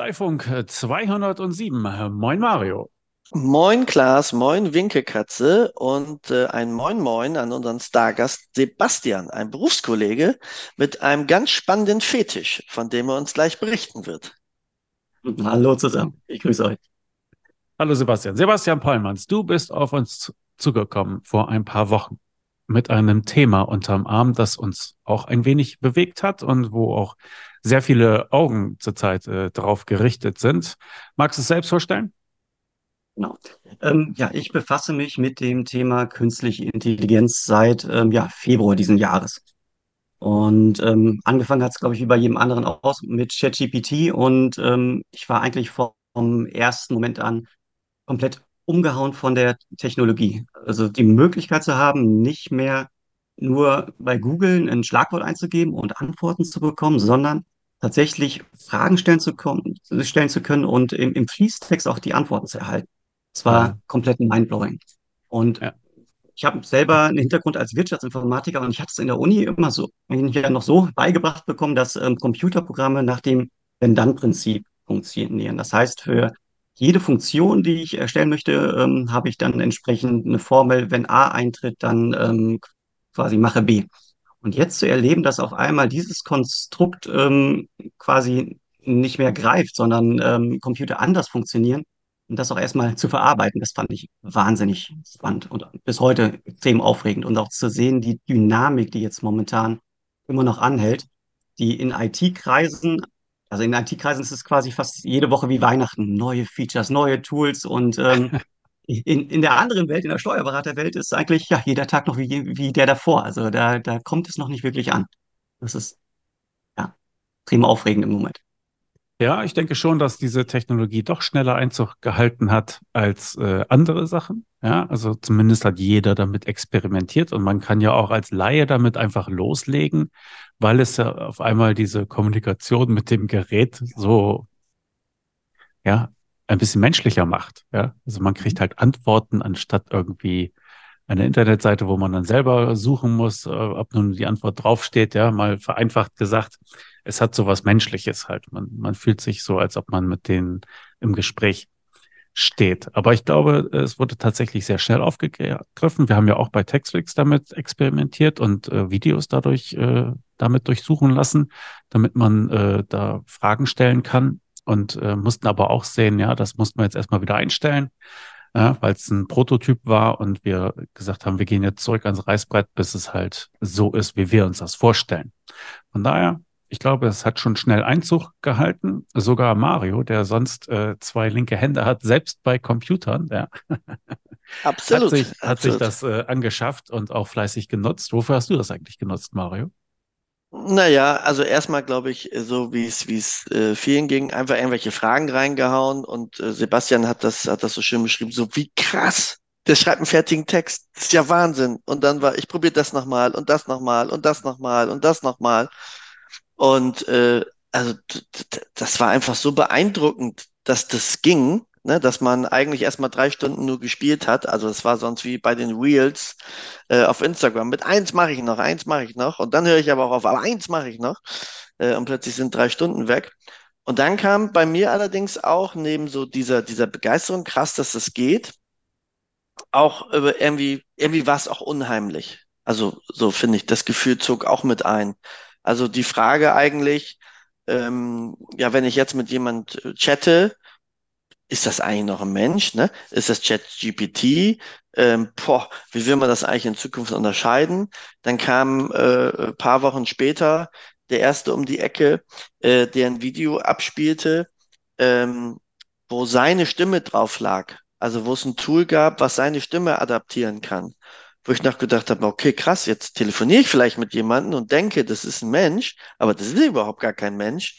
Kanzleifunk 207. Moin Mario. Moin Klaas, moin Winkekatze und äh, ein Moin Moin an unseren Stargast Sebastian, ein Berufskollege mit einem ganz spannenden Fetisch, von dem er uns gleich berichten wird. Hallo zusammen, ich grüße euch. Hallo Sebastian. Sebastian Pollmanns, du bist auf uns zugekommen vor ein paar Wochen mit einem Thema unterm Arm, das uns auch ein wenig bewegt hat und wo auch sehr viele Augen zurzeit äh, darauf gerichtet sind. Magst du es selbst vorstellen? Genau. Ähm, ja, ich befasse mich mit dem Thema künstliche Intelligenz seit ähm, ja, Februar diesen Jahres. Und ähm, angefangen hat es, glaube ich, wie bei jedem anderen auch mit ChatGPT. Und ähm, ich war eigentlich vom ersten Moment an komplett umgehauen von der Technologie. Also die Möglichkeit zu haben, nicht mehr nur bei Google ein Schlagwort einzugeben und Antworten zu bekommen, sondern tatsächlich Fragen stellen zu, kommen, stellen zu können und im, im Fließtext auch die Antworten zu erhalten. Es war ja. komplett mindblowing. Und ja. ich habe selber einen Hintergrund als Wirtschaftsinformatiker und ich hatte es in der Uni immer so, ja noch so beigebracht bekommen, dass ähm, Computerprogramme nach dem Wenn-Dann-Prinzip funktionieren. Das heißt, für jede Funktion, die ich erstellen möchte, ähm, habe ich dann entsprechend eine Formel, wenn A eintritt, dann ähm, quasi mache B. Und jetzt zu erleben, dass auf einmal dieses Konstrukt ähm, quasi nicht mehr greift, sondern ähm, Computer anders funktionieren und das auch erstmal zu verarbeiten, das fand ich wahnsinnig spannend und bis heute extrem aufregend. Und auch zu sehen, die Dynamik, die jetzt momentan immer noch anhält, die in IT-Kreisen, also in IT-Kreisen ist es quasi fast jede Woche wie Weihnachten, neue Features, neue Tools und ähm, in, in der anderen Welt, in der Steuerberaterwelt, ist eigentlich ja jeder Tag noch wie, wie der davor. Also da, da kommt es noch nicht wirklich an. Das ist ja extrem aufregend im Moment. Ja, ich denke schon, dass diese Technologie doch schneller Einzug gehalten hat als äh, andere Sachen. Ja, also zumindest hat jeder damit experimentiert und man kann ja auch als Laie damit einfach loslegen, weil es ja auf einmal diese Kommunikation mit dem Gerät so ja ein bisschen menschlicher macht. Ja, also man kriegt halt Antworten anstatt irgendwie eine Internetseite, wo man dann selber suchen muss, äh, ob nun die Antwort draufsteht. Ja, mal vereinfacht gesagt, es hat so was Menschliches halt. Man, man fühlt sich so, als ob man mit denen im Gespräch steht. Aber ich glaube, es wurde tatsächlich sehr schnell aufgegriffen. Wir haben ja auch bei Textflix damit experimentiert und äh, Videos dadurch äh, damit durchsuchen lassen, damit man äh, da Fragen stellen kann und äh, mussten aber auch sehen, ja, das mussten wir jetzt erstmal wieder einstellen, ja, weil es ein Prototyp war und wir gesagt haben, wir gehen jetzt zurück ans Reißbrett, bis es halt so ist, wie wir uns das vorstellen. Von daher, ich glaube, es hat schon schnell Einzug gehalten. Sogar Mario, der sonst äh, zwei linke Hände hat, selbst bei Computern, ja. Absolut. hat sich, absolut. Hat sich das äh, angeschafft und auch fleißig genutzt. Wofür hast du das eigentlich genutzt, Mario? Naja, also erstmal glaube ich, so wie es wie es äh, vielen ging, einfach irgendwelche Fragen reingehauen und äh, Sebastian hat das hat das so schön beschrieben, so wie krass. Der schreibt einen fertigen Text, das ist ja Wahnsinn. Und dann war, ich probiere das nochmal und das nochmal und das nochmal und das nochmal. Und äh, also das war einfach so beeindruckend, dass das ging ne, dass man eigentlich erstmal drei Stunden nur gespielt hat. Also es war sonst wie bei den Reels äh, auf Instagram. Mit eins mache ich noch, eins mache ich noch. Und dann höre ich aber auch auf, aber eins mache ich noch. Äh, und plötzlich sind drei Stunden weg. Und dann kam bei mir allerdings auch neben so dieser, dieser Begeisterung, krass, dass das geht, auch irgendwie, irgendwie war es auch unheimlich. Also so finde ich, das Gefühl zog auch mit ein. Also die Frage eigentlich, ähm, ja, wenn ich jetzt mit jemand äh, chatte, ist das eigentlich noch ein Mensch? Ne? Ist das ChatGPT? Ähm, boah, wie will man das eigentlich in Zukunft unterscheiden? Dann kam äh, paar Wochen später der erste um die Ecke, äh, der ein Video abspielte, ähm, wo seine Stimme drauf lag. Also wo es ein Tool gab, was seine Stimme adaptieren kann. Wo ich noch gedacht habe, okay, krass, jetzt telefoniere ich vielleicht mit jemandem und denke, das ist ein Mensch, aber das ist überhaupt gar kein Mensch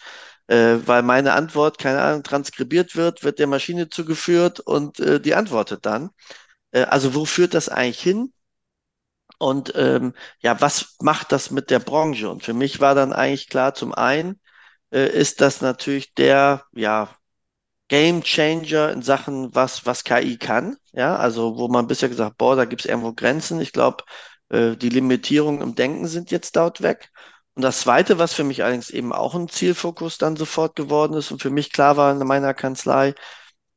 äh, weil meine Antwort, keine Ahnung, transkribiert wird, wird der Maschine zugeführt und äh, die antwortet dann. Äh, also wo führt das eigentlich hin? Und ähm, ja, was macht das mit der Branche? Und für mich war dann eigentlich klar, zum einen äh, ist das natürlich der, ja, Game Changer in Sachen, was, was KI kann. Ja, also wo man bisher gesagt, boah, da gibt es irgendwo Grenzen. Ich glaube, äh, die Limitierungen im Denken sind jetzt dort weg. Und das Zweite, was für mich allerdings eben auch ein Zielfokus dann sofort geworden ist und für mich klar war in meiner Kanzlei,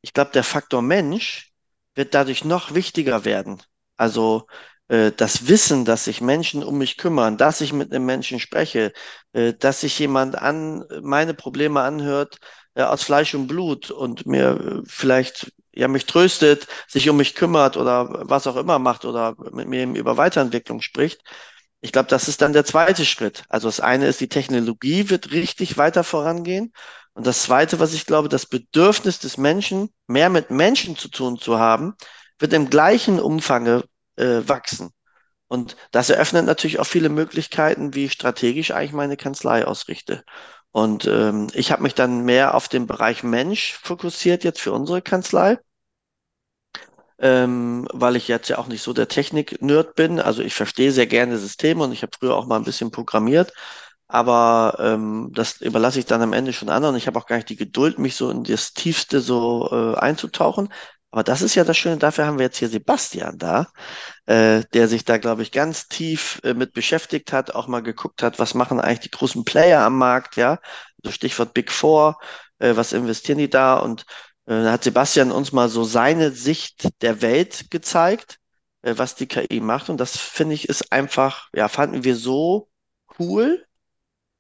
ich glaube, der Faktor Mensch wird dadurch noch wichtiger werden. Also äh, das Wissen, dass sich Menschen um mich kümmern, dass ich mit einem Menschen spreche, äh, dass sich jemand an meine Probleme anhört äh, aus Fleisch und Blut und mir vielleicht ja mich tröstet, sich um mich kümmert oder was auch immer macht oder mit mir über Weiterentwicklung spricht. Ich glaube, das ist dann der zweite Schritt. Also das eine ist, die Technologie wird richtig weiter vorangehen. Und das zweite, was ich glaube, das Bedürfnis des Menschen, mehr mit Menschen zu tun zu haben, wird im gleichen Umfang äh, wachsen. Und das eröffnet natürlich auch viele Möglichkeiten, wie ich strategisch eigentlich meine Kanzlei ausrichte. Und ähm, ich habe mich dann mehr auf den Bereich Mensch fokussiert jetzt für unsere Kanzlei, ähm, weil ich jetzt ja auch nicht so der Technik-Nerd bin. Also ich verstehe sehr gerne Systeme und ich habe früher auch mal ein bisschen programmiert. Aber ähm, das überlasse ich dann am Ende schon anderen. Ich habe auch gar nicht die Geduld, mich so in das Tiefste so äh, einzutauchen. Aber das ist ja das Schöne, dafür haben wir jetzt hier Sebastian da, äh, der sich da, glaube ich, ganz tief äh, mit beschäftigt hat, auch mal geguckt hat, was machen eigentlich die großen Player am Markt, ja, also Stichwort Big Four, äh, was investieren die da? Und da hat Sebastian uns mal so seine Sicht der Welt gezeigt, äh, was die KI macht. Und das finde ich ist einfach, ja, fanden wir so cool,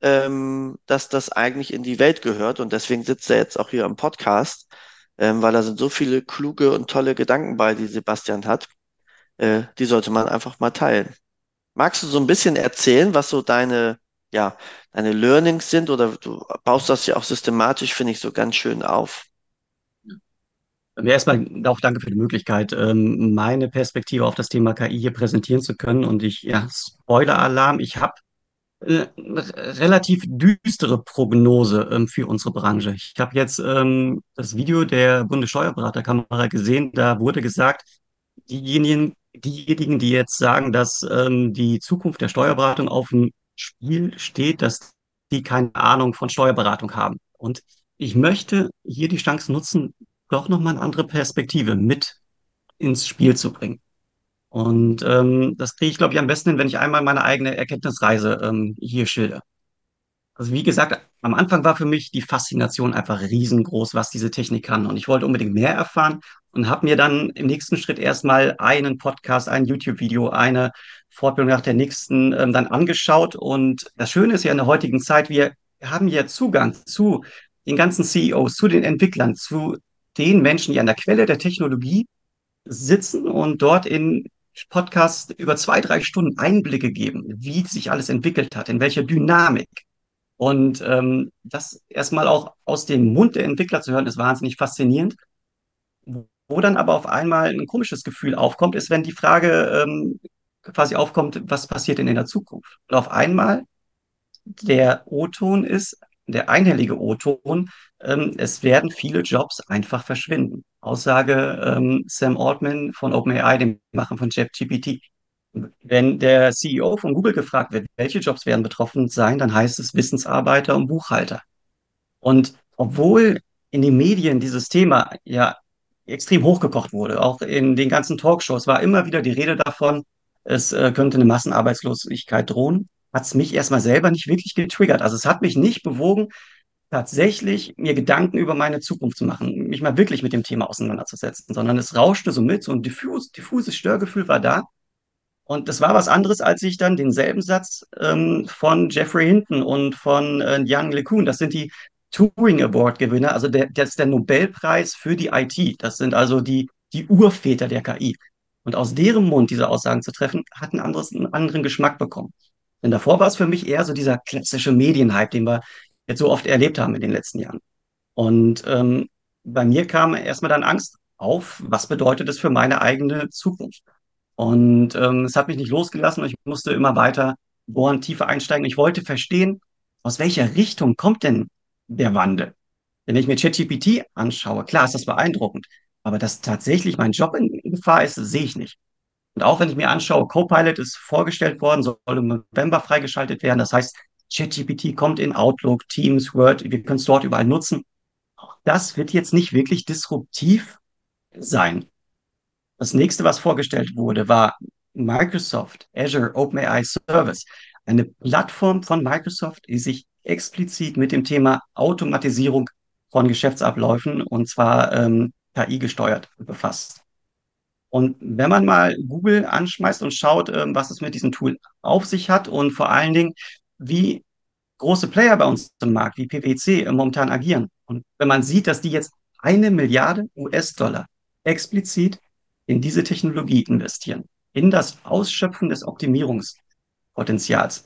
ähm, dass das eigentlich in die Welt gehört. Und deswegen sitzt er jetzt auch hier im Podcast ähm, weil da sind so viele kluge und tolle Gedanken bei, die Sebastian hat. Äh, die sollte man einfach mal teilen. Magst du so ein bisschen erzählen, was so deine, ja, deine Learnings sind oder du baust das ja auch systematisch, finde ich, so ganz schön auf? Erstmal auch danke für die Möglichkeit, ähm, meine Perspektive auf das Thema KI hier präsentieren zu können. Und ich, ja, Spoiler-Alarm, ich habe äh, relativ düstere Prognose ähm, für unsere Branche. Ich habe jetzt ähm, das Video der Bundessteuerberaterkamera gesehen. Da wurde gesagt, diejenigen, diejenigen, die jetzt sagen, dass die Zukunft der Steuerberatung auf dem Spiel steht, dass die keine Ahnung von Steuerberatung haben. Und ich möchte hier die Chance nutzen, doch nochmal eine andere Perspektive mit ins Spiel zu bringen. Und ähm, das kriege ich, glaube ich, am besten hin, wenn ich einmal meine eigene Erkenntnisreise ähm, hier schilder. Also wie gesagt, am Anfang war für mich die Faszination einfach riesengroß, was diese Technik kann. Und ich wollte unbedingt mehr erfahren und habe mir dann im nächsten Schritt erstmal einen Podcast, ein YouTube-Video, eine Fortbildung nach der nächsten ähm, dann angeschaut. Und das Schöne ist ja in der heutigen Zeit, wir haben ja Zugang zu den ganzen CEOs, zu den Entwicklern, zu den Menschen, die an der Quelle der Technologie sitzen und dort in Podcast über zwei, drei Stunden Einblicke geben, wie sich alles entwickelt hat, in welcher Dynamik. Und ähm, das erstmal auch aus dem Mund der Entwickler zu hören, ist wahnsinnig faszinierend. Wo dann aber auf einmal ein komisches Gefühl aufkommt, ist, wenn die Frage ähm, quasi aufkommt, was passiert denn in der Zukunft? Und auf einmal der O-Ton ist, der einhellige O-Ton, ähm, es werden viele Jobs einfach verschwinden. Aussage ähm, Sam Altman von OpenAI, dem Machen von ChatGPT. Wenn der CEO von Google gefragt wird, welche Jobs werden betroffen sein, dann heißt es Wissensarbeiter und Buchhalter. Und obwohl in den Medien dieses Thema ja extrem hochgekocht wurde, auch in den ganzen Talkshows war immer wieder die Rede davon, es äh, könnte eine Massenarbeitslosigkeit drohen, hat es mich erstmal selber nicht wirklich getriggert. Also es hat mich nicht bewogen, tatsächlich mir Gedanken über meine Zukunft zu machen, mich mal wirklich mit dem Thema auseinanderzusetzen, sondern es rauschte so mit, so ein diffus, diffuses Störgefühl war da. Und das war was anderes, als ich dann denselben Satz ähm, von Jeffrey Hinton und von äh, Young LeCun, das sind die Turing Award Gewinner, also der, das ist der Nobelpreis für die IT. Das sind also die, die Urväter der KI. Und aus deren Mund diese Aussagen zu treffen, hat ein anderes, einen anderen Geschmack bekommen. Denn davor war es für mich eher so dieser klassische Medienhype, den wir jetzt so oft erlebt haben in den letzten Jahren. Und ähm, bei mir kam erstmal dann Angst auf, was bedeutet es für meine eigene Zukunft? Und ähm, es hat mich nicht losgelassen und ich musste immer weiter bohren, tiefer einsteigen. Ich wollte verstehen, aus welcher Richtung kommt denn der Wandel? Wenn ich mir ChatGPT anschaue, klar ist das beeindruckend, aber dass tatsächlich mein Job in Gefahr ist, sehe ich nicht. Und auch wenn ich mir anschaue, Copilot ist vorgestellt worden, soll im November freigeschaltet werden. Das heißt, ChatGPT kommt in Outlook, Teams, Word, wir können es dort überall nutzen. Auch das wird jetzt nicht wirklich disruptiv sein. Das nächste, was vorgestellt wurde, war Microsoft Azure OpenAI Service. eine Plattform von Microsoft, die sich explizit mit dem Thema Automatisierung von Geschäftsabläufen und zwar ähm, KI gesteuert befasst. Und wenn man mal Google anschmeißt und schaut, ähm, was es mit diesem Tool auf sich hat und vor allen Dingen, wie große Player bei uns im Markt, wie PwC, momentan agieren. Und wenn man sieht, dass die jetzt eine Milliarde US-Dollar explizit in diese Technologie investieren, in das Ausschöpfen des Optimierungspotenzials,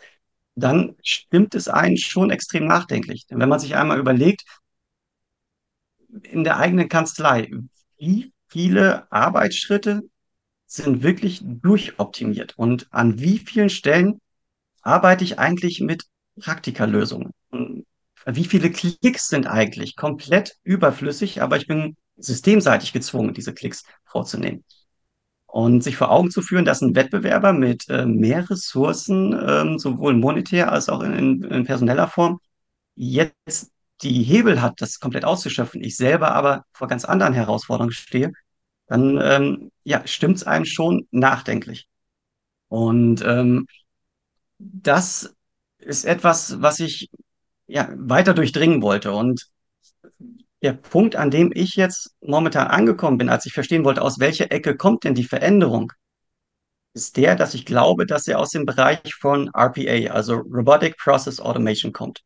dann stimmt es einen schon extrem nachdenklich. Denn wenn man sich einmal überlegt, in der eigenen Kanzlei, wie viele Arbeitsschritte sind wirklich durchoptimiert und an wie vielen Stellen arbeite ich eigentlich mit Praktikerlösungen? Wie viele Klicks sind eigentlich komplett überflüssig, aber ich bin systemseitig gezwungen, diese Klicks vorzunehmen. Und sich vor Augen zu führen, dass ein Wettbewerber mit äh, mehr Ressourcen, ähm, sowohl monetär als auch in, in, in personeller Form, jetzt die Hebel hat, das komplett auszuschöpfen, ich selber aber vor ganz anderen Herausforderungen stehe, dann ähm, ja, stimmt es einem schon nachdenklich. Und ähm, das ist etwas, was ich ja weiter durchdringen wollte. Und der Punkt, an dem ich jetzt momentan angekommen bin, als ich verstehen wollte, aus welcher Ecke kommt denn die Veränderung, ist der, dass ich glaube, dass er aus dem Bereich von RPA, also Robotic Process Automation, kommt.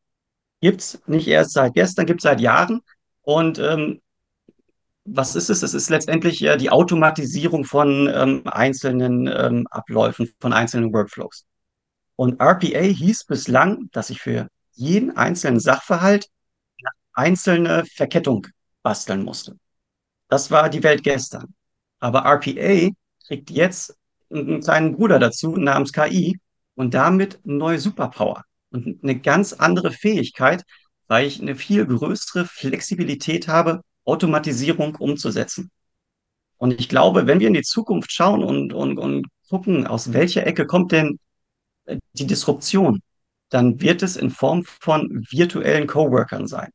Gibt es nicht erst seit gestern, gibt es seit Jahren. Und ähm, was ist es? Es ist letztendlich äh, die Automatisierung von ähm, einzelnen ähm, Abläufen, von einzelnen Workflows. Und RPA hieß bislang, dass ich für jeden einzelnen Sachverhalt eine einzelne Verkettung basteln musste. Das war die Welt gestern. Aber RPA kriegt jetzt einen kleinen Bruder dazu namens KI und damit eine neue Superpower und eine ganz andere Fähigkeit, weil ich eine viel größere Flexibilität habe, Automatisierung umzusetzen. Und ich glaube, wenn wir in die Zukunft schauen und, und, und gucken, aus welcher Ecke kommt denn die Disruption, dann wird es in Form von virtuellen Coworkern sein.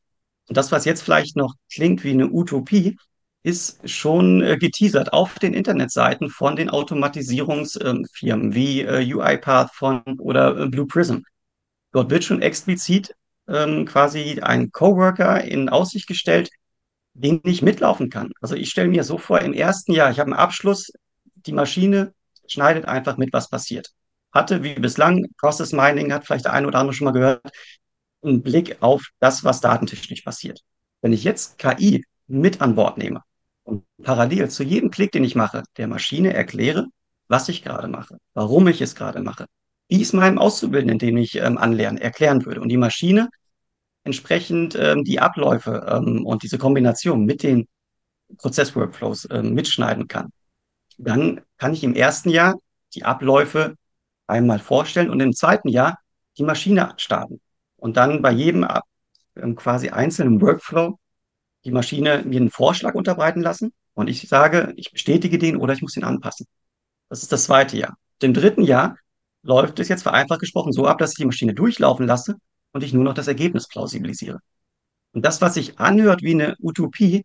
Und das, was jetzt vielleicht noch klingt wie eine Utopie, ist schon äh, geteasert auf den Internetseiten von den Automatisierungsfirmen wie äh, UiPath von oder äh, Blue Prism. Dort wird schon explizit ähm, quasi ein Coworker in Aussicht gestellt, den ich mitlaufen kann. Also ich stelle mir so vor, im ersten Jahr, ich habe einen Abschluss, die Maschine schneidet einfach mit, was passiert hatte, wie bislang, Process Mining hat vielleicht der eine oder andere schon mal gehört, einen Blick auf das, was datentechnisch passiert. Wenn ich jetzt KI mit an Bord nehme und parallel zu jedem Klick, den ich mache, der Maschine erkläre, was ich gerade mache, warum ich es gerade mache, wie es meinem Auszubildenden, den ich ähm, anlernen, erklären würde und die Maschine entsprechend ähm, die Abläufe ähm, und diese Kombination mit den Prozessworkflows ähm, mitschneiden kann, dann kann ich im ersten Jahr die Abläufe einmal vorstellen und im zweiten Jahr die Maschine starten. Und dann bei jedem ähm, quasi einzelnen Workflow die Maschine mir einen Vorschlag unterbreiten lassen und ich sage, ich bestätige den oder ich muss ihn anpassen. Das ist das zweite Jahr. Im dritten Jahr läuft es jetzt vereinfacht gesprochen so ab, dass ich die Maschine durchlaufen lasse und ich nur noch das Ergebnis plausibilisiere. Und das, was sich anhört wie eine Utopie,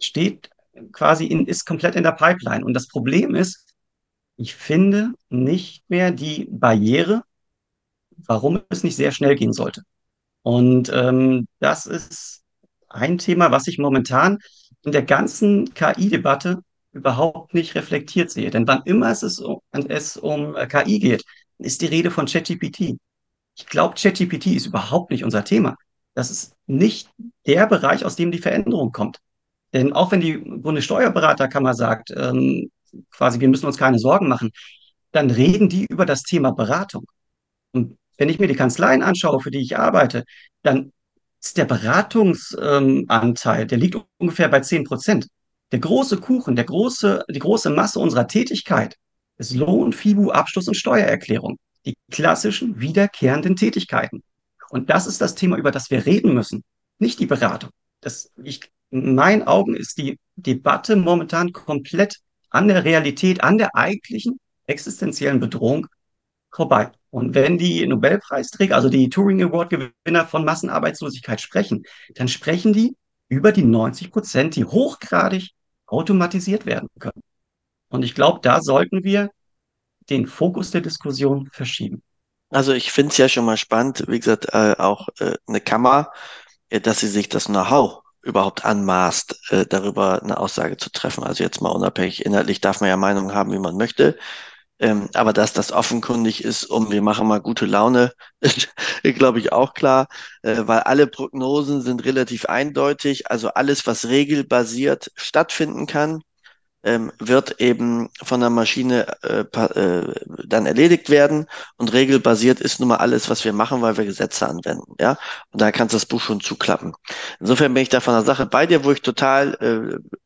steht quasi in, ist komplett in der Pipeline. Und das Problem ist, ich finde nicht mehr die Barriere, warum es nicht sehr schnell gehen sollte. Und ähm, das ist ein Thema, was ich momentan in der ganzen KI-Debatte überhaupt nicht reflektiert sehe. Denn wann immer es, ist, es um äh, KI geht, ist die Rede von ChatGPT. Ich glaube, ChatGPT ist überhaupt nicht unser Thema. Das ist nicht der Bereich, aus dem die Veränderung kommt. Denn auch wenn die Bundessteuerberaterkammer sagt, ähm, quasi, wir müssen uns keine Sorgen machen, dann reden die über das Thema Beratung. Und wenn ich mir die Kanzleien anschaue, für die ich arbeite, dann ist der Beratungsanteil, ähm, der liegt ungefähr bei 10 Prozent. Der große Kuchen, der große, die große Masse unserer Tätigkeit ist Lohn, FIBU, Abschluss und Steuererklärung. Die klassischen wiederkehrenden Tätigkeiten. Und das ist das Thema, über das wir reden müssen, nicht die Beratung. Das, ich, in meinen Augen ist die Debatte momentan komplett an der Realität, an der eigentlichen existenziellen Bedrohung vorbei. Und wenn die Nobelpreisträger, also die Turing Award Gewinner von Massenarbeitslosigkeit sprechen, dann sprechen die über die 90 Prozent, die hochgradig automatisiert werden können. Und ich glaube, da sollten wir den Fokus der Diskussion verschieben. Also ich finde es ja schon mal spannend, wie gesagt, äh, auch äh, eine Kammer, äh, dass sie sich das Know-how überhaupt anmaßt, äh, darüber eine Aussage zu treffen. Also jetzt mal unabhängig, inhaltlich darf man ja Meinung haben, wie man möchte. Ähm, aber dass das offenkundig ist, um wir machen mal gute Laune, glaube ich, auch klar, äh, weil alle Prognosen sind relativ eindeutig. Also alles, was regelbasiert stattfinden kann, ähm, wird eben von der Maschine äh, äh, dann erledigt werden. Und regelbasiert ist nun mal alles, was wir machen, weil wir Gesetze anwenden. Ja, und da kannst du das Buch schon zuklappen. Insofern bin ich da von der Sache bei dir, wo ich total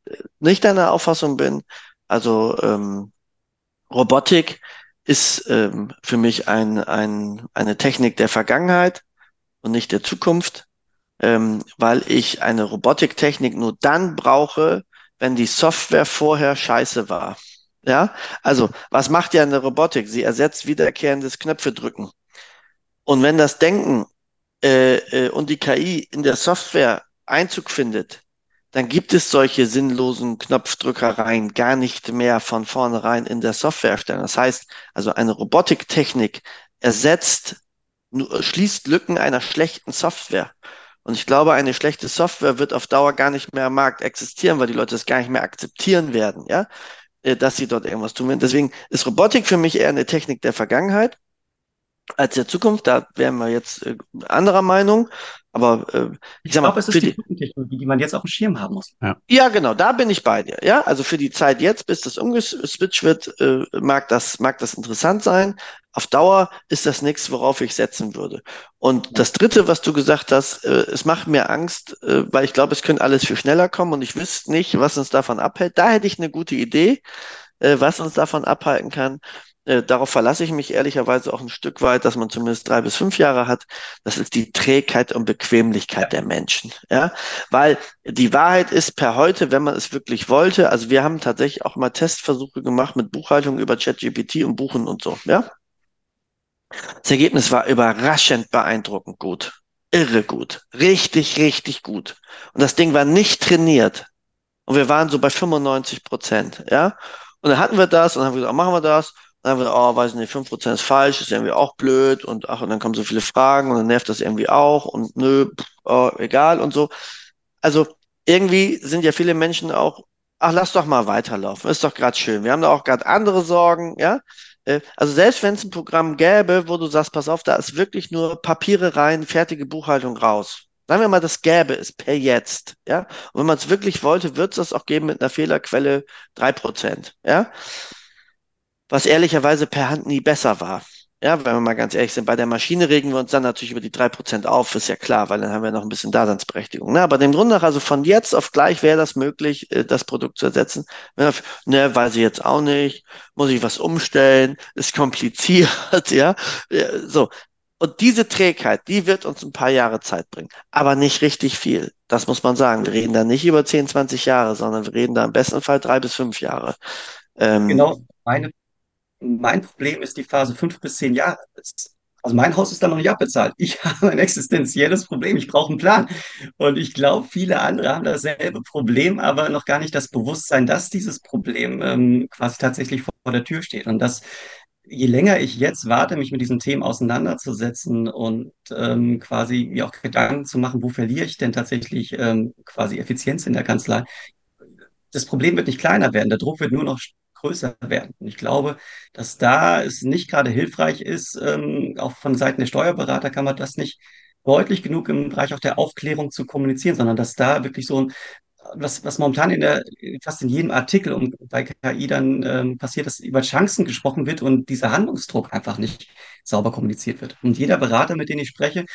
äh, nicht deiner Auffassung bin. Also ähm, Robotik ist ähm, für mich ein, ein, eine Technik der Vergangenheit und nicht der Zukunft, ähm, weil ich eine Robotiktechnik nur dann brauche, wenn die Software vorher scheiße war. Ja, also was macht ja eine Robotik? Sie ersetzt wiederkehrendes Knöpfe drücken. Und wenn das Denken äh, äh, und die KI in der Software Einzug findet, dann gibt es solche sinnlosen Knopfdrückereien gar nicht mehr von vornherein in der Softwareerstellung. Das heißt, also eine Robotiktechnik ersetzt, schließt Lücken einer schlechten Software. Und ich glaube, eine schlechte Software wird auf Dauer gar nicht mehr am Markt existieren, weil die Leute es gar nicht mehr akzeptieren werden, ja, äh, dass sie dort irgendwas tun werden. Deswegen ist Robotik für mich eher eine Technik der Vergangenheit als der Zukunft. Da wären wir jetzt äh, anderer Meinung. Aber äh, ich, ich sag mal, glaube, es ist die Technologie, die man jetzt auf dem Schirm haben muss. Ja. ja, genau, da bin ich bei dir. Ja, also für die Zeit jetzt, bis das umgeswitcht wird, äh, mag das mag das interessant sein. Auf Dauer ist das nichts, worauf ich setzen würde. Und das Dritte, was du gesagt hast, äh, es macht mir Angst, äh, weil ich glaube, es könnte alles viel schneller kommen und ich wüsste nicht, was uns davon abhält. Da hätte ich eine gute Idee, äh, was uns davon abhalten kann. Äh, darauf verlasse ich mich ehrlicherweise auch ein Stück weit, dass man zumindest drei bis fünf Jahre hat. Das ist die Trägheit und Bequemlichkeit der Menschen. Ja, weil die Wahrheit ist per heute, wenn man es wirklich wollte. Also wir haben tatsächlich auch mal Testversuche gemacht mit Buchhaltung über ChatGPT und Buchen und so. Ja, das Ergebnis war überraschend beeindruckend gut. Irre gut. Richtig, richtig gut. Und das Ding war nicht trainiert. Und wir waren so bei 95 Prozent. Ja, und dann hatten wir das und dann haben wir gesagt, machen wir das. Dann wir, oh, weiß nicht, 5% ist falsch, ist irgendwie auch blöd und ach, und dann kommen so viele Fragen und dann nervt das irgendwie auch und nö, pff, oh, egal und so. Also irgendwie sind ja viele Menschen auch, ach, lass doch mal weiterlaufen, ist doch gerade schön. Wir haben da auch gerade andere Sorgen, ja. Äh, also selbst wenn es ein Programm gäbe, wo du sagst, pass auf, da ist wirklich nur Papiere rein, fertige Buchhaltung raus. Sagen wir mal, das gäbe es per jetzt, ja. Und wenn man es wirklich wollte, wird es das auch geben mit einer Fehlerquelle drei Prozent, ja was ehrlicherweise per Hand nie besser war. Ja, wenn wir mal ganz ehrlich sind, bei der Maschine regen wir uns dann natürlich über die drei Prozent auf, ist ja klar, weil dann haben wir noch ein bisschen Daseinsberechtigung. Ne? Aber dem Grund nach, also von jetzt auf gleich wäre das möglich, äh, das Produkt zu ersetzen. Ne, weiß ich jetzt auch nicht, muss ich was umstellen, ist kompliziert, ja. So. Und diese Trägheit, die wird uns ein paar Jahre Zeit bringen, aber nicht richtig viel. Das muss man sagen. Wir reden da nicht über 10, 20 Jahre, sondern wir reden da im besten Fall drei bis fünf Jahre. Ähm, genau, meine mein Problem ist die Phase fünf bis zehn Jahre. Also mein Haus ist da noch nicht abbezahlt. Ich habe ein existenzielles Problem. Ich brauche einen Plan. Und ich glaube, viele andere haben dasselbe Problem, aber noch gar nicht das Bewusstsein, dass dieses Problem ähm, quasi tatsächlich vor der Tür steht. Und dass je länger ich jetzt warte, mich mit diesen Themen auseinanderzusetzen und ähm, quasi mir auch Gedanken zu machen, wo verliere ich denn tatsächlich ähm, quasi Effizienz in der Kanzlei, das Problem wird nicht kleiner werden. Der Druck wird nur noch größer werden. Und ich glaube, dass da es nicht gerade hilfreich ist, ähm, auch von Seiten der Steuerberater kann man das nicht deutlich genug im Bereich auch der Aufklärung zu kommunizieren, sondern dass da wirklich so ein was, was momentan in der, fast in jedem Artikel um, bei KI dann ähm, passiert, dass über Chancen gesprochen wird und dieser Handlungsdruck einfach nicht sauber kommuniziert wird. Und jeder Berater, mit dem ich spreche,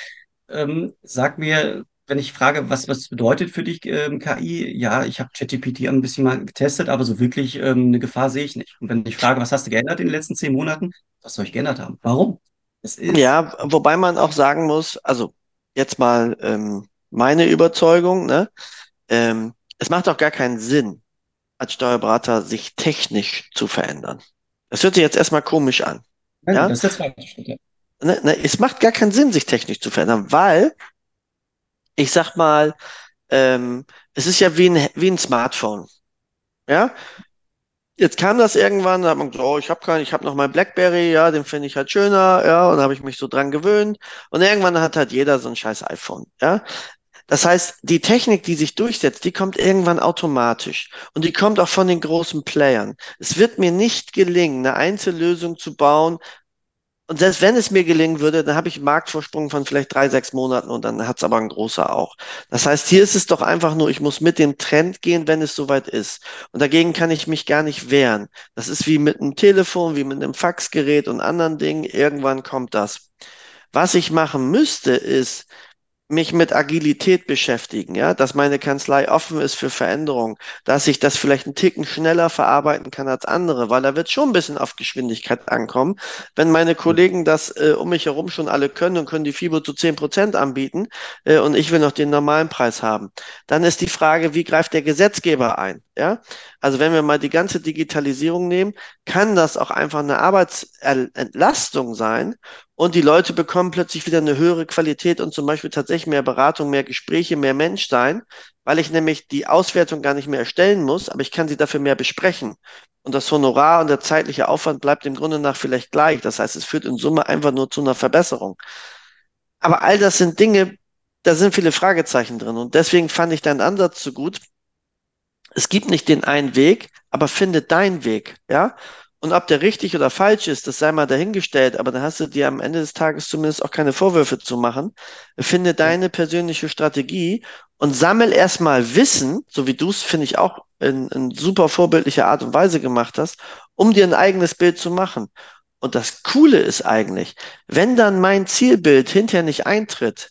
ähm, sagt mir, wenn ich frage, was, was bedeutet für dich ähm, KI? Ja, ich habe ChatGPT ein bisschen mal getestet, aber so wirklich ähm, eine Gefahr sehe ich nicht. Und wenn ich frage, was hast du geändert in den letzten zehn Monaten? Was soll ich geändert haben? Warum? ja, wobei man auch sagen muss, also jetzt mal ähm, meine Überzeugung, ne? Ähm, es macht auch gar keinen Sinn, als Steuerberater sich technisch zu verändern. Das hört sich jetzt erstmal komisch an. Nein, ja? Das ist der zweite Schritt. Ne, ne, es macht gar keinen Sinn, sich technisch zu verändern, weil ich sag mal, ähm, es ist ja wie ein, wie ein Smartphone. Ja? jetzt kam das irgendwann, da hat man gesagt, oh, ich habe keinen, ich habe noch mein Blackberry, ja, den finde ich halt schöner, ja, und habe ich mich so dran gewöhnt. Und irgendwann hat halt jeder so ein scheiß iPhone, ja. Das heißt, die Technik, die sich durchsetzt, die kommt irgendwann automatisch. Und die kommt auch von den großen Playern. Es wird mir nicht gelingen, eine Einzellösung zu bauen, und selbst wenn es mir gelingen würde, dann habe ich einen Marktvorsprung von vielleicht drei, sechs Monaten und dann hat es aber ein großer auch. Das heißt, hier ist es doch einfach nur, ich muss mit dem Trend gehen, wenn es soweit ist. Und dagegen kann ich mich gar nicht wehren. Das ist wie mit einem Telefon, wie mit einem Faxgerät und anderen Dingen. Irgendwann kommt das. Was ich machen müsste, ist, mich mit Agilität beschäftigen, ja, dass meine Kanzlei offen ist für Veränderungen, dass ich das vielleicht einen Ticken schneller verarbeiten kann als andere, weil da wird schon ein bisschen auf Geschwindigkeit ankommen. Wenn meine Kollegen das äh, um mich herum schon alle können und können die FIBO zu zehn Prozent anbieten äh, und ich will noch den normalen Preis haben, dann ist die Frage, wie greift der Gesetzgeber ein, ja? Also wenn wir mal die ganze Digitalisierung nehmen, kann das auch einfach eine Arbeitsentlastung sein und die Leute bekommen plötzlich wieder eine höhere Qualität und zum Beispiel tatsächlich mehr Beratung, mehr Gespräche, mehr Menschsein, weil ich nämlich die Auswertung gar nicht mehr erstellen muss, aber ich kann sie dafür mehr besprechen. Und das Honorar und der zeitliche Aufwand bleibt im Grunde nach vielleicht gleich. Das heißt, es führt in Summe einfach nur zu einer Verbesserung. Aber all das sind Dinge, da sind viele Fragezeichen drin. Und deswegen fand ich deinen Ansatz so gut. Es gibt nicht den einen Weg, aber finde deinen Weg, ja. Und ob der richtig oder falsch ist, das sei mal dahingestellt, aber dann hast du dir am Ende des Tages zumindest auch keine Vorwürfe zu machen. Finde deine persönliche Strategie und sammel erstmal Wissen, so wie du es, finde ich, auch in, in super vorbildlicher Art und Weise gemacht hast, um dir ein eigenes Bild zu machen. Und das Coole ist eigentlich, wenn dann mein Zielbild hinterher nicht eintritt,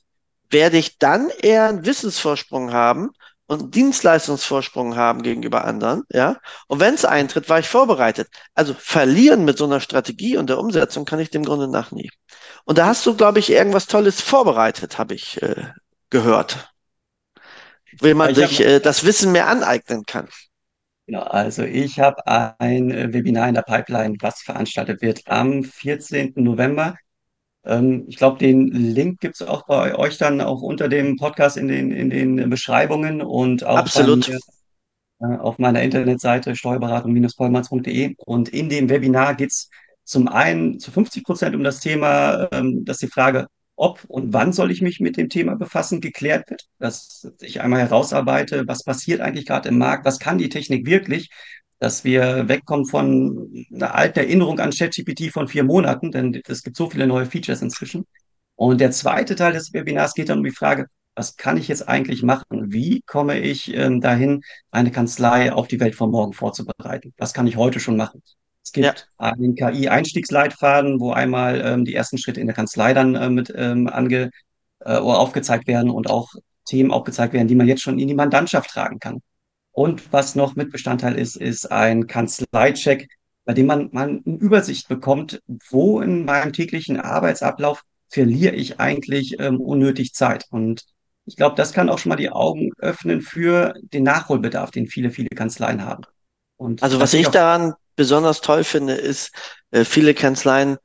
werde ich dann eher einen Wissensvorsprung haben und Dienstleistungsvorsprung haben gegenüber anderen, ja. Und wenn es eintritt, war ich vorbereitet. Also verlieren mit so einer Strategie und der Umsetzung kann ich dem Grunde nach nie. Und da hast du, glaube ich, irgendwas Tolles vorbereitet, habe ich äh, gehört. Wie man sich äh, das Wissen mehr aneignen kann. Genau, also ich habe ein äh, Webinar in der Pipeline, was veranstaltet wird am 14. November ähm, ich glaube, den Link gibt es auch bei euch dann auch unter dem Podcast in den, in den Beschreibungen und auch Absolut. Mir, äh, auf meiner Internetseite steuerberatung-vollmanns.de. Und in dem Webinar geht es zum einen zu 50 Prozent um das Thema, ähm, dass die Frage, ob und wann soll ich mich mit dem Thema befassen, geklärt wird. Dass ich einmal herausarbeite, was passiert eigentlich gerade im Markt, was kann die Technik wirklich dass wir wegkommen von einer alten Erinnerung an ChatGPT von vier Monaten, denn es gibt so viele neue Features inzwischen. Und der zweite Teil des Webinars geht dann um die Frage, was kann ich jetzt eigentlich machen? Wie komme ich ähm, dahin, eine Kanzlei auf die Welt von morgen vorzubereiten? Was kann ich heute schon machen? Es gibt ja. einen KI-Einstiegsleitfaden, wo einmal ähm, die ersten Schritte in der Kanzlei dann äh, mit ähm, ange äh, oder aufgezeigt werden und auch Themen aufgezeigt werden, die man jetzt schon in die Mandantschaft tragen kann. Und was noch mit Bestandteil ist, ist ein Kanzleicheck, bei dem man mal eine Übersicht bekommt, wo in meinem täglichen Arbeitsablauf verliere ich eigentlich ähm, unnötig Zeit. Und ich glaube, das kann auch schon mal die Augen öffnen für den Nachholbedarf, den viele, viele Kanzleien haben. Und also was ich daran besonders toll finde, ist, äh, viele Kanzleien,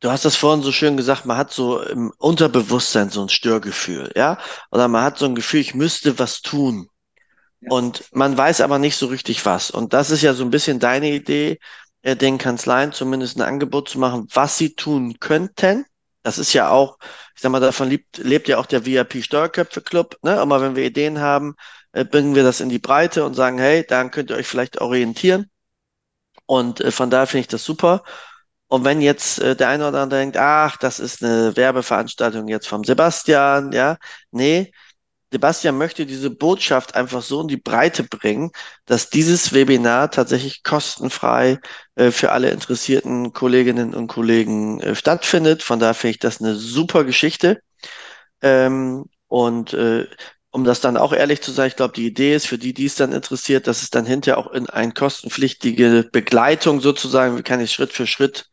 du hast das vorhin so schön gesagt, man hat so im Unterbewusstsein so ein Störgefühl, ja, oder man hat so ein Gefühl, ich müsste was tun. Und man weiß aber nicht so richtig was. Und das ist ja so ein bisschen deine Idee, äh, den Kanzleien zumindest ein Angebot zu machen, was sie tun könnten. Das ist ja auch, ich sag mal, davon lebt, lebt ja auch der VIP Steuerköpfe Club. Ne? Aber wenn wir Ideen haben, äh, bringen wir das in die Breite und sagen, hey, dann könnt ihr euch vielleicht orientieren. Und äh, von daher finde ich das super. Und wenn jetzt der eine oder andere denkt, ach, das ist eine Werbeveranstaltung jetzt vom Sebastian, ja, nee, Sebastian möchte diese Botschaft einfach so in die Breite bringen, dass dieses Webinar tatsächlich kostenfrei äh, für alle interessierten Kolleginnen und Kollegen äh, stattfindet. Von daher finde ich das eine super Geschichte. Ähm, und äh, um das dann auch ehrlich zu sein, ich glaube, die Idee ist für die, die es dann interessiert, dass es dann hinterher auch in eine kostenpflichtige Begleitung sozusagen, wie kann ich Schritt für Schritt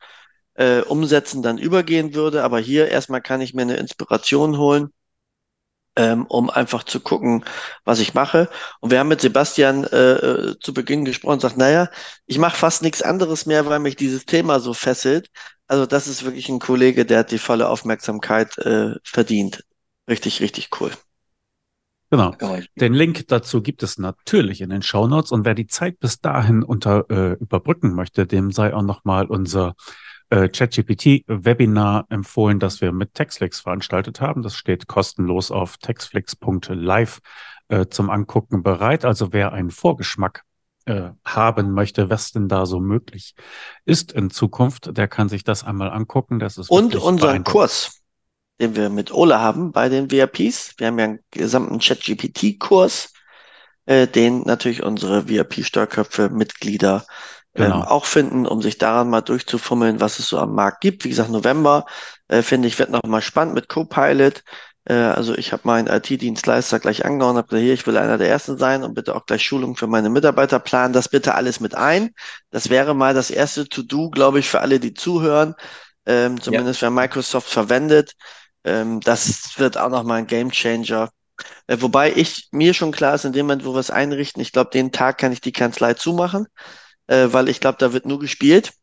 äh, umsetzen, dann übergehen würde. Aber hier erstmal kann ich mir eine Inspiration holen ähm, um einfach zu gucken, was ich mache. Und wir haben mit Sebastian äh, äh zu Beginn gesprochen und sagt, naja, ich mache fast nichts anderes mehr, weil mich dieses Thema so fesselt. Also das ist wirklich ein Kollege, der hat die volle Aufmerksamkeit äh, verdient. Richtig, richtig cool. Genau. Den Link dazu gibt es natürlich in den Show Notes und wer die Zeit bis dahin unter äh, überbrücken möchte, dem sei auch nochmal unser äh, ChatGPT-Webinar empfohlen, das wir mit Textflix veranstaltet haben. Das steht kostenlos auf textflix.live äh, zum Angucken bereit. Also wer einen Vorgeschmack äh, haben möchte, was denn da so möglich ist in Zukunft, der kann sich das einmal angucken. Das ist Und unseren Kurs, den wir mit Ola haben bei den VIPs. Wir haben ja einen gesamten ChatGPT-Kurs, äh, den natürlich unsere VIP-Steuerköpfe, Mitglieder ähm, genau. auch finden, um sich daran mal durchzufummeln, was es so am Markt gibt. Wie gesagt, November, äh, finde ich, wird noch mal spannend mit Copilot. Äh, also ich habe meinen IT-Dienstleister gleich angehauen, habe gesagt, hier, ich will einer der Ersten sein und bitte auch gleich Schulung für meine Mitarbeiter planen. Das bitte alles mit ein. Das wäre mal das erste To-Do, glaube ich, für alle, die zuhören. Ähm, zumindest ja. wer Microsoft verwendet. Ähm, das wird auch noch mal ein Game Changer. Äh, wobei ich mir schon klar ist, in dem Moment, wo wir es einrichten, ich glaube, den Tag kann ich die Kanzlei zumachen äh, weil ich glaube, da wird nur gespielt.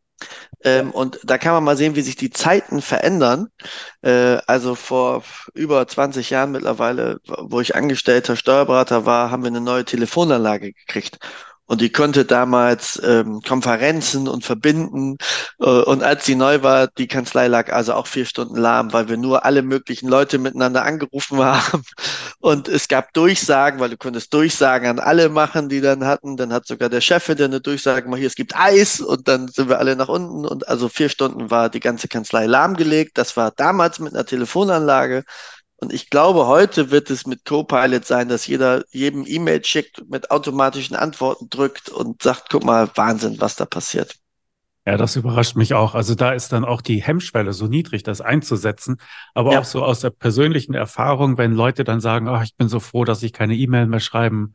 Ähm, und da kann man mal sehen, wie sich die Zeiten verändern. Äh, also vor über 20 Jahren mittlerweile, wo ich angestellter Steuerberater war, haben wir eine neue Telefonanlage gekriegt. Und die konnte damals ähm, Konferenzen und verbinden. Äh, und als sie neu war, die Kanzlei lag also auch vier Stunden lahm, weil wir nur alle möglichen Leute miteinander angerufen haben. Und es gab Durchsagen, weil du konntest Durchsagen an alle machen, die dann hatten. Dann hat sogar der Chef wieder eine Durchsage gemacht, hier, es gibt Eis. Und dann sind wir alle nach unten. Und also vier Stunden war die ganze Kanzlei lahmgelegt. Das war damals mit einer Telefonanlage. Und ich glaube, heute wird es mit Copilot sein, dass jeder jedem E-Mail schickt, mit automatischen Antworten drückt und sagt, guck mal, Wahnsinn, was da passiert. Ja, das überrascht mich auch. Also da ist dann auch die Hemmschwelle so niedrig, das einzusetzen. Aber ja. auch so aus der persönlichen Erfahrung, wenn Leute dann sagen, ach, ich bin so froh, dass ich keine E-Mail mehr schreiben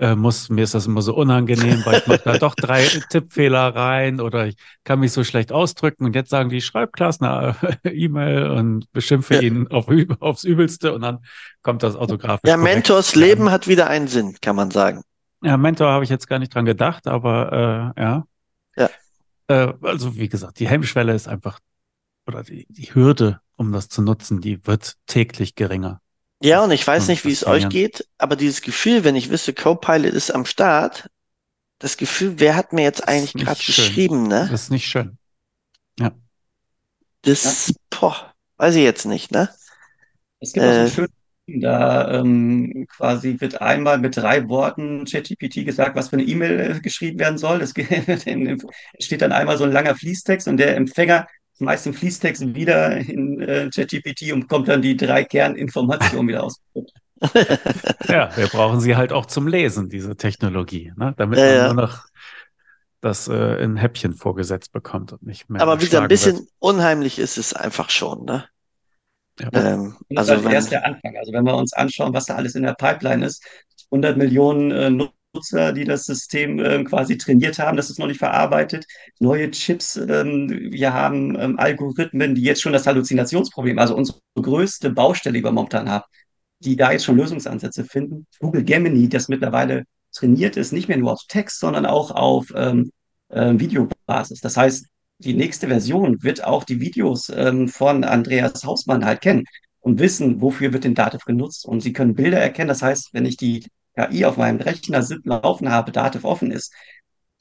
äh, muss, mir ist das immer so unangenehm, weil ich mache da doch drei Tippfehler rein oder ich kann mich so schlecht ausdrücken und jetzt sagen die, schreib Klaas eine E-Mail und beschimpfe ja. ihn auf, aufs Übelste und dann kommt das autografisch. Ja, Mentors Leben hat wieder einen Sinn, kann man sagen. Ja, Mentor habe ich jetzt gar nicht dran gedacht, aber äh, ja. Ja. Äh, also wie gesagt, die Hemmschwelle ist einfach, oder die, die Hürde, um das zu nutzen, die wird täglich geringer. Ja, und ich weiß nicht, wie es euch geht, aber dieses Gefühl, wenn ich wüsste, Copilot ist am Start, das Gefühl, wer hat mir jetzt eigentlich gerade geschrieben, ne? Das ist nicht schön. Ja. Das, ja. boah, weiß ich jetzt nicht, ne? Es gibt äh, auch so ein schönes da ähm, quasi wird einmal mit drei Worten ChatGPT gesagt, was für eine E-Mail äh, geschrieben werden soll. Es steht dann einmal so ein langer Fließtext und der Empfänger schmeißt den Fließtext wieder in äh, ChatGPT und kommt dann die drei Kerninformationen wieder aus. ja, wir brauchen sie halt auch zum Lesen, diese Technologie, ne? damit ja, man ja. nur noch das äh, in Häppchen vorgesetzt bekommt und nicht mehr. Aber wieder ein bisschen wird. unheimlich ist es einfach schon, ne? Ja. Ähm, also das ist halt erst der Anfang. Also wenn wir uns anschauen, was da alles in der Pipeline ist, 100 Millionen äh, Nutzer, die das System äh, quasi trainiert haben, das ist noch nicht verarbeitet. Neue Chips, ähm, wir haben ähm, Algorithmen, die jetzt schon das Halluzinationsproblem, also unsere größte Baustelle, die wir momentan haben, die da jetzt schon Lösungsansätze finden. Google Gemini, das mittlerweile trainiert ist, nicht mehr nur auf Text, sondern auch auf ähm, äh, Videobasis. Das heißt, die nächste Version wird auch die Videos ähm, von Andreas Hausmann halt kennen und wissen, wofür wird denn Dativ genutzt. Und sie können Bilder erkennen. Das heißt, wenn ich die KI auf meinem Rechner laufen habe, Dativ offen ist,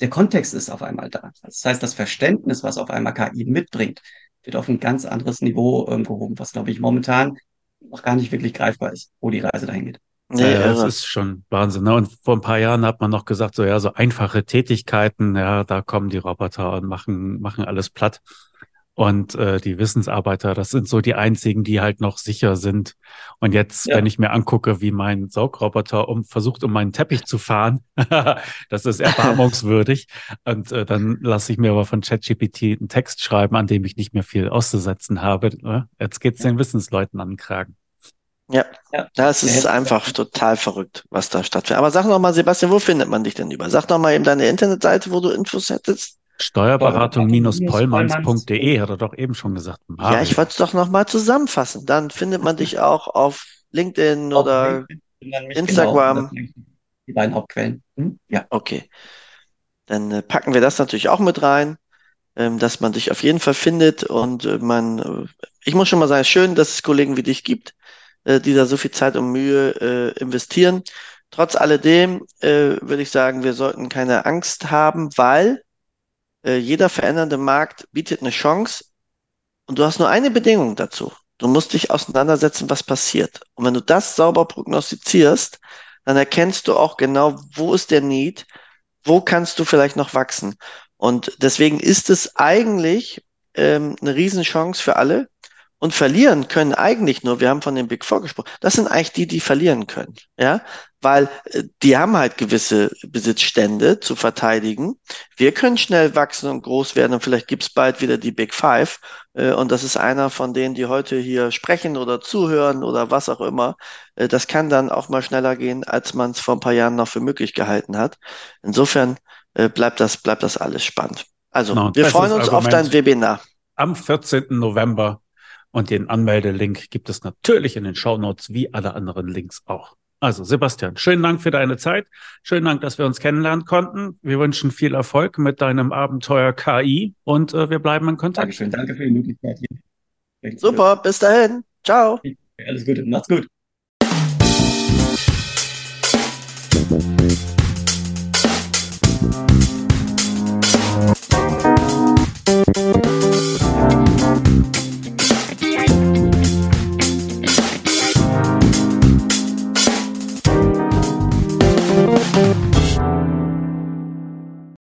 der Kontext ist auf einmal da. Das heißt, das Verständnis, was auf einmal KI mitbringt, wird auf ein ganz anderes Niveau ähm, gehoben, was, glaube ich, momentan noch gar nicht wirklich greifbar ist, wo die Reise dahin geht. Nee, ja, das ist schon Wahnsinn. Ne? Und vor ein paar Jahren hat man noch gesagt, so ja, so einfache Tätigkeiten, ja, da kommen die Roboter und machen, machen alles platt. Und äh, die Wissensarbeiter, das sind so die einzigen, die halt noch sicher sind. Und jetzt, ja. wenn ich mir angucke, wie mein Saugroboter um, versucht, um meinen Teppich zu fahren, das ist erbarmungswürdig. Und äh, dann lasse ich mir aber von ChatGPT einen Text schreiben, an dem ich nicht mehr viel auszusetzen habe. Ne? Jetzt geht's den Wissensleuten an den Kragen. Ja, ja. das ist einfach total verrückt, was da stattfindet. Aber sag noch mal, Sebastian, wo findet man dich denn über? Sag noch mal eben deine Internetseite, wo du Infos hättest. Steuerberatung-pollmanns.de hat er doch eben schon gesagt. Mario. Ja, ich wollte es doch nochmal zusammenfassen. Dann findet man dich auch auf LinkedIn auf oder LinkedIn, Instagram. Genau, die beiden Hauptquellen. Hm? Ja. Okay. Dann äh, packen wir das natürlich auch mit rein, ähm, dass man dich auf jeden Fall findet. Und äh, man, äh, ich muss schon mal sagen, schön, dass es Kollegen wie dich gibt, äh, die da so viel Zeit und Mühe äh, investieren. Trotz alledem äh, würde ich sagen, wir sollten keine Angst haben, weil äh, jeder verändernde Markt bietet eine Chance und du hast nur eine Bedingung dazu. Du musst dich auseinandersetzen, was passiert. Und wenn du das sauber prognostizierst, dann erkennst du auch genau, wo ist der Need, wo kannst du vielleicht noch wachsen. Und deswegen ist es eigentlich ähm, eine Riesenchance für alle. Und verlieren können eigentlich nur, wir haben von den Big Four gesprochen, das sind eigentlich die, die verlieren können. Ja, weil äh, die haben halt gewisse Besitzstände zu verteidigen. Wir können schnell wachsen und groß werden und vielleicht gibt's bald wieder die Big Five. Äh, und das ist einer von denen, die heute hier sprechen oder zuhören oder was auch immer. Äh, das kann dann auch mal schneller gehen, als man es vor ein paar Jahren noch für möglich gehalten hat. Insofern bleibt das, bleibt das alles spannend. Also, no, wir freuen uns auf dein Webinar. Am 14. November. Und den Anmeldelink gibt es natürlich in den Show Notes wie alle anderen Links auch. Also Sebastian, schönen Dank für deine Zeit. Schönen Dank, dass wir uns kennenlernen konnten. Wir wünschen viel Erfolg mit deinem Abenteuer KI und äh, wir bleiben in Kontakt. Dankeschön, danke für die Möglichkeit. Hier. Super, bis dahin. Ciao. Alles Gute, macht's gut. Thank